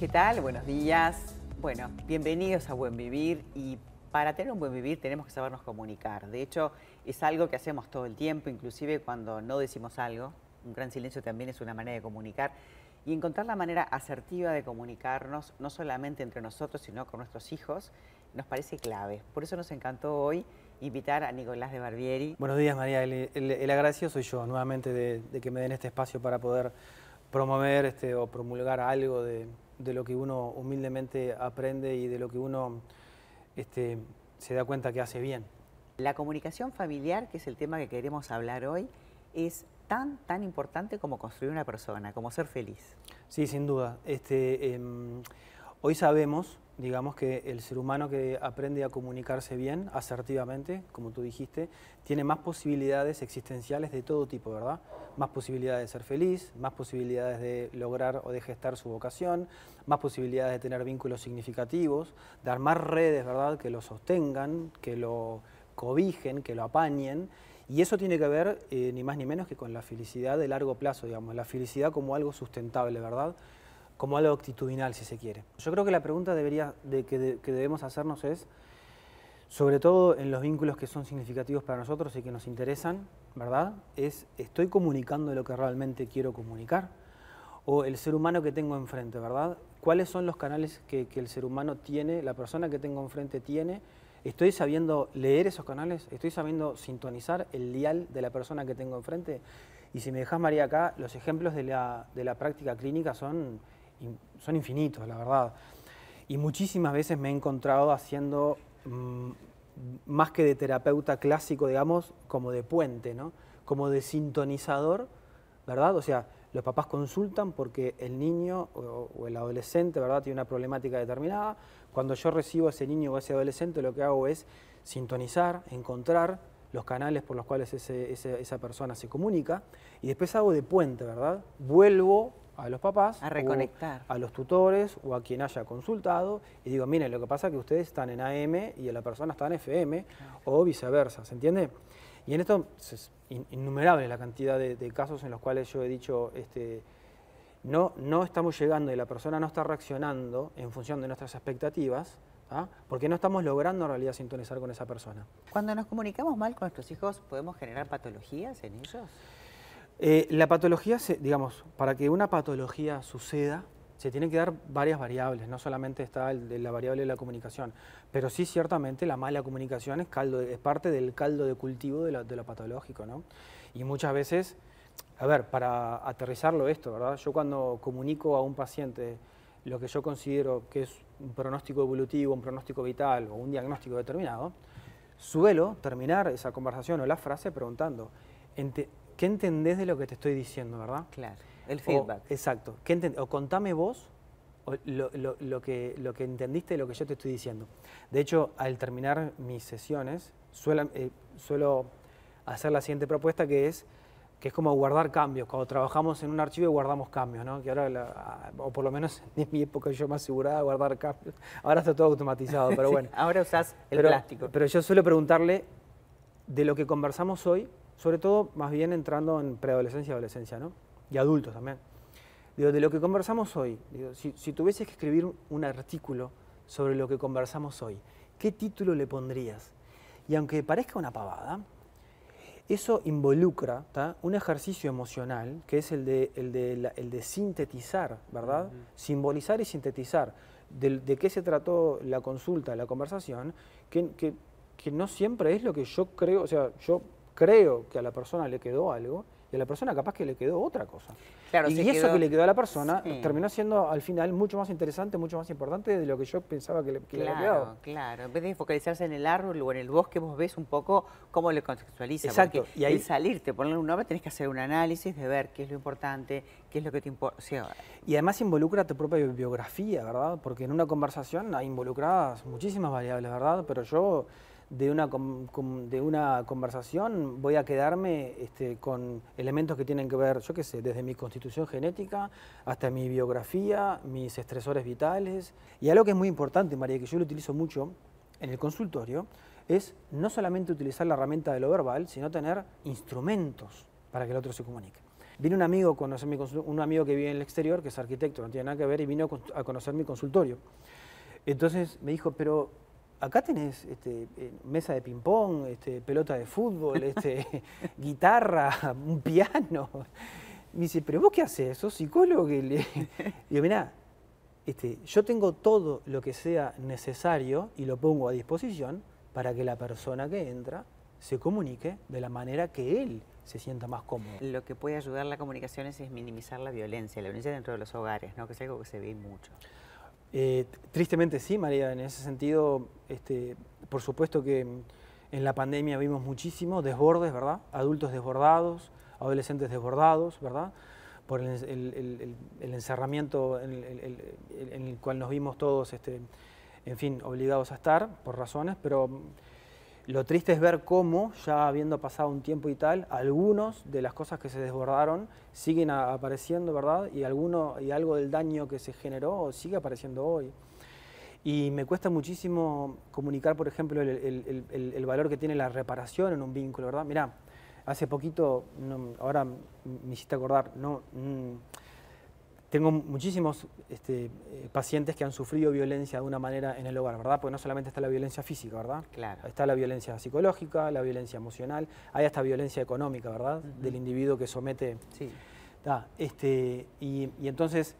¿Qué tal? Buenos días. Bueno, bienvenidos a Buen Vivir y para tener un buen vivir tenemos que sabernos comunicar. De hecho, es algo que hacemos todo el tiempo, inclusive cuando no decimos algo. Un gran silencio también es una manera de comunicar y encontrar la manera asertiva de comunicarnos, no solamente entre nosotros, sino con nuestros hijos, nos parece clave. Por eso nos encantó hoy invitar a Nicolás de Barbieri. Buenos días, María. El, el, agradecido soy yo, nuevamente, de, que me den este espacio para poder promover este, o promulgar algo de, de lo que uno humildemente aprende y de lo que uno este, se da cuenta que hace bien. La comunicación familiar, que es el tema que queremos hablar hoy, es tan, tan importante como construir una persona, como ser feliz. Sí, sin duda. Este, em, hoy sabemos digamos que el ser humano que aprende a comunicarse bien, asertivamente, como tú dijiste, tiene más posibilidades existenciales de todo tipo, ¿verdad? Más posibilidades de ser feliz, más posibilidades de lograr o de gestar su vocación, más posibilidades de tener vínculos significativos, de armar redes, ¿verdad?, que lo sostengan, que lo cobijen, que lo apañen. Y eso tiene que ver eh, ni más ni menos que con la felicidad de largo plazo, digamos, la felicidad como algo sustentable, ¿verdad? Como algo actitudinal, si se quiere. Yo creo que la pregunta debería, de, que, debemos hacernos es, sobre todo en los vínculos que son significativos para nosotros y que nos interesan, ¿verdad? Es, ¿estoy comunicando lo que realmente quiero comunicar? O el ser humano que tengo enfrente, ¿verdad? ¿Cuáles son los canales que, que el ser humano tiene, la persona que tengo enfrente tiene? ¿Estoy sabiendo leer esos canales? ¿Estoy sabiendo sintonizar el dial de la persona que tengo enfrente? Y si me dejas, María, acá, los ejemplos de la, de la práctica clínica son son infinitos, la verdad. Y muchísimas veces me he encontrado haciendo, mm, más que de terapeuta clásico, digamos, como de puente, ¿no? Como de sintonizador, ¿verdad? O sea, los papás consultan porque el niño o, el adolescente, ¿verdad?, tiene una problemática determinada. Cuando yo recibo a ese niño o a ese adolescente, lo que hago es sintonizar, encontrar los canales por los cuales esa persona se comunica y después hago de puente, ¿verdad? Vuelvo a los papás, a reconectar, a los tutores o a quien haya consultado y digo, miren, lo que pasa es que ustedes están en AM y la persona está en FM o viceversa, ¿se entiende? Y en esto es innumerable la cantidad de, casos en los cuales yo he dicho, este, no, no estamos llegando y la persona no está reaccionando en función de nuestras expectativas, ¿ah? porque no estamos logrando en realidad sintonizar con esa persona. Cuando nos comunicamos mal con nuestros hijos, ¿podemos generar patologías en ellos? Eh, la patología, digamos, para que una patología suceda, se tienen que dar varias variables, no solamente está la variable de la comunicación, pero sí ciertamente la mala comunicación es, caldo, es parte del caldo de cultivo de, lo patológico, ¿no? Y muchas veces, a ver, para aterrizarlo esto, ¿verdad? Yo cuando comunico a un paciente lo que yo considero que es un pronóstico evolutivo, un pronóstico vital o un diagnóstico determinado, suelo terminar esa conversación o la frase preguntando, ¿qué entendés de lo que te estoy diciendo, verdad? Claro, el feedback. exacto. o contame vos lo, que, lo que entendiste de lo que yo te estoy diciendo. De hecho, al terminar mis sesiones, suelo, eh, suelo hacer la siguiente propuesta que es que es como guardar cambios. Cuando trabajamos en un archivo guardamos cambios, ¿no? Que ahora, o por lo menos en mi época yo me aseguraba guardar cambios. Ahora está todo automatizado, pero bueno. ahora usás el plástico. Pero yo suelo preguntarle de lo que conversamos hoy, sobre todo más bien entrando en preadolescencia y adolescencia, ¿no? Y adultos también. Digo, de lo que conversamos hoy, digo, si, si tuvieses que escribir un artículo sobre lo que conversamos hoy, ¿qué título le pondrías? Y aunque parezca una pavada, eso involucra un ejercicio emocional que es el de, el de, el de sintetizar, ¿verdad? Simbolizar y sintetizar de, de, qué se trató la consulta, la conversación, que, que, que no siempre es lo que yo creo, o sea, yo creo que a la persona le quedó algo y a la persona capaz que le quedó otra cosa. y eso que le quedó a la persona terminó siendo al final mucho más interesante, mucho más importante de lo que yo pensaba que le, que claro, le quedado. Claro, en vez de focalizarse en el árbol o en el bosque, vos ves un poco cómo le contextualiza. Exacto. y ahí salirte, ponerle un nombre, tenés que hacer un análisis de ver qué es lo importante, qué es lo que te importa. y además involucra tu propia biografía, ¿verdad? Porque en una conversación hay involucradas muchísimas variables, ¿verdad? Pero yo de una, de una conversación voy a quedarme este, con elementos que tienen que ver, yo qué sé, desde mi constitución genética hasta mi biografía, mis estresores vitales. Y algo que es muy importante, María, que yo lo utilizo mucho en el consultorio, es no solamente utilizar la herramienta de lo verbal, sino tener instrumentos para que el otro se comunique. Vino un amigo, conocer mi un amigo que vive en el exterior, que es arquitecto, no tiene nada que ver, y vino a conocer mi consultorio. Entonces me dijo, pero acá tenés este, eh, mesa de ping-pong, este, pelota de fútbol, este, guitarra, un piano. Me dice, pero vos qué haces, sos psicólogo. Le... digo, mirá, este, yo tengo todo lo que sea necesario y lo pongo a disposición para que la persona que entra se comunique de la manera que él se sienta más cómodo. Lo que puede ayudar la comunicación es, minimizar la violencia, la violencia dentro de los hogares, ¿no? que es algo que se ve mucho. Eh, tristemente sí, María, en ese sentido, este, por supuesto que en la pandemia vimos muchísimo desbordes, ¿verdad? Adultos desbordados, adolescentes desbordados, ¿verdad? Por el, encerramiento en el, cual nos vimos todos, este, en fin, obligados a estar por razones, pero lo triste es ver cómo, ya habiendo pasado un tiempo y tal, algunos de las cosas que se desbordaron siguen apareciendo, ¿verdad? Y, alguno, y algo del daño que se generó sigue apareciendo hoy. Y me cuesta muchísimo comunicar, por ejemplo, el, valor que tiene la reparación en un vínculo, ¿verdad? Mirá, hace poquito, ahora me hiciste acordar, no, mm, tengo muchísimos este, eh, pacientes que han sufrido violencia de una manera en el hogar, ¿verdad? Porque no solamente está la violencia física, ¿verdad? Claro. Está la violencia psicológica, la violencia emocional, hay hasta violencia económica, ¿verdad? Del individuo que somete. Sí. este, y, y, entonces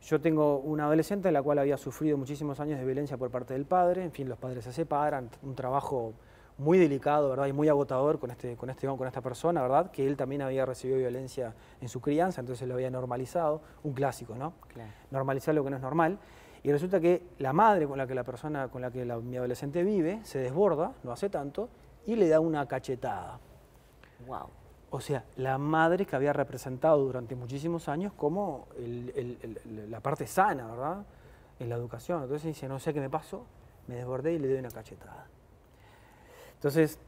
yo tengo una adolescente la cual había sufrido muchísimos años de violencia por parte del padre, en fin, los padres se separan, un trabajo muy delicado, ¿verdad? Y muy agotador con este, con este con esta persona, ¿verdad? Que él también había recibido violencia en su crianza, entonces lo había normalizado, un clásico, ¿no? Normalizar lo que no es normal. Y resulta que la madre con la que la persona, con la que mi adolescente vive, se desborda, no hace tanto, y le da una cachetada. Wow. O sea, la madre que había representado durante muchísimos años como la parte sana, ¿verdad? En la educación. Entonces dice, no sé qué me pasó, me desbordé y le doy una cachetada. Entonces,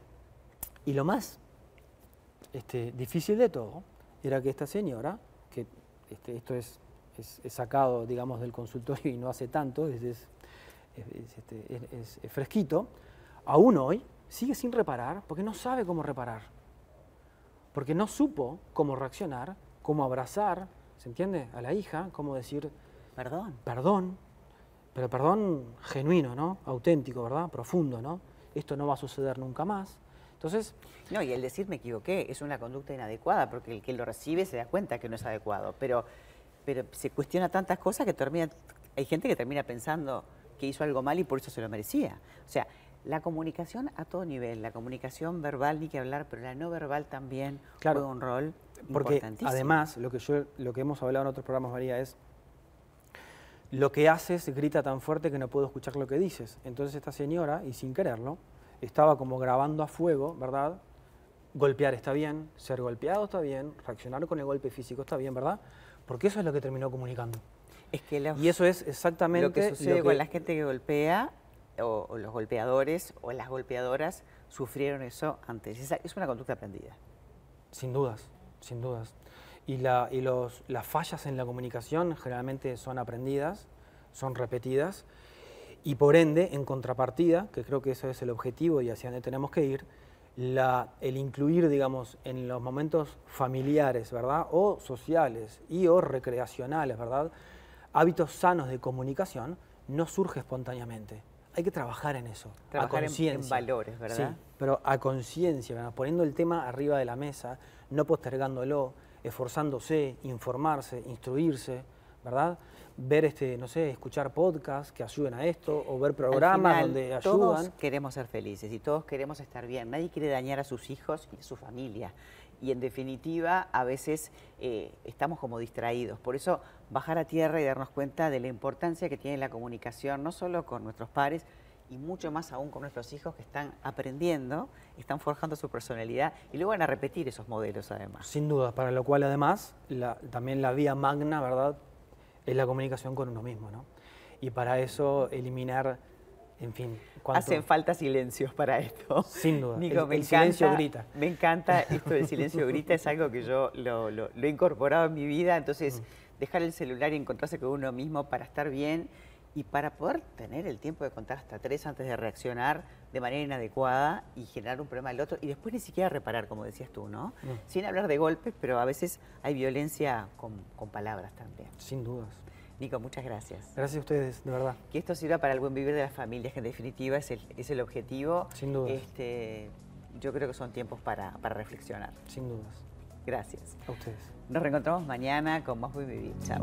y lo más este, difícil de todo era que esta señora, que este, esto es, sacado, digamos, del consultorio y no hace tanto, es, este, es fresquito, aún hoy sigue sin reparar porque no sabe cómo reparar, porque no supo cómo reaccionar, cómo abrazar, ¿se entiende? A la hija, cómo decir perdón, perdón, pero perdón genuino, ¿no? Auténtico, ¿verdad? Profundo, ¿no? Esto no va a suceder nunca más. Entonces... No, y el decir me equivoqué es una conducta inadecuada, porque el que lo recibe se da cuenta que no es adecuado, pero, pero se cuestiona tantas cosas que termina, hay gente que termina pensando que hizo algo mal y por eso se lo merecía. O sea, la comunicación a todo nivel, la comunicación verbal ni que hablar, pero la no verbal también juega un rol porque Además, lo que, yo, lo que hemos hablado en otros programas, María, es lo que haces grita tan fuerte que no puedo escuchar lo que dices. Entonces esta señora, y sin quererlo, estaba como grabando a fuego, ¿verdad? Golpear está bien, ser golpeado está bien, reaccionar con el golpe físico está bien, ¿verdad? Porque eso es lo que terminó comunicando. Es que y eso es exactamente lo que sucede con la gente que golpea, o, los golpeadores o las golpeadoras sufrieron eso antes. es una conducta aprendida. Sin dudas, sin dudas y, la, y los, las fallas en la comunicación generalmente son aprendidas, son repetidas, y por ende, en contrapartida, que creo que ese es el objetivo y hacia donde tenemos que ir, la, el incluir, digamos, en los momentos familiares, ¿verdad? O sociales y o recreacionales, ¿verdad? Hábitos sanos de comunicación no surge espontáneamente. Hay que trabajar en eso, trabajar a conciencia. En, valores, ¿verdad? Sí, pero a conciencia, poniendo el tema arriba de la mesa, no postergándolo, esforzándose, informarse, instruirse, ¿verdad? Ver, este, no sé, escuchar podcasts que ayuden a esto o ver programas donde ayudan. Todos queremos ser felices y todos queremos estar bien. Nadie quiere dañar a sus hijos y a su familia. Y en definitiva, a veces eh, estamos como distraídos. Por eso, bajar a tierra y darnos cuenta de la importancia que tiene la comunicación, no solo con nuestros pares, y mucho más aún con nuestros hijos que están aprendiendo, están forjando su personalidad y luego van a repetir esos modelos además. Sin duda, para lo cual además también la vía magna, ¿verdad?, es la comunicación con uno mismo, ¿no? Y para eso eliminar, en fin... Hacen falta silencios para esto. Sin duda, Nico, el, silencio grita. Me encanta esto del silencio grita, es algo que yo lo, he incorporado en mi vida, entonces dejar el celular y encontrarse con uno mismo para estar bien Y para poder tener el tiempo de contar hasta tres antes de reaccionar de manera inadecuada y generar un problema al otro y después ni siquiera reparar, como decías tú, ¿no? Sin hablar de golpes, pero a veces hay violencia con, palabras también. Sin dudas. Nico, muchas gracias. Gracias a ustedes, de verdad. Que esto sirva para el buen vivir de las familias, que en definitiva es el, es el objetivo. Sin dudas. Este, yo creo que son tiempos para, para reflexionar. Sin dudas. Gracias. A ustedes. Nos reencontramos mañana con Más Buen Vivir. Chao.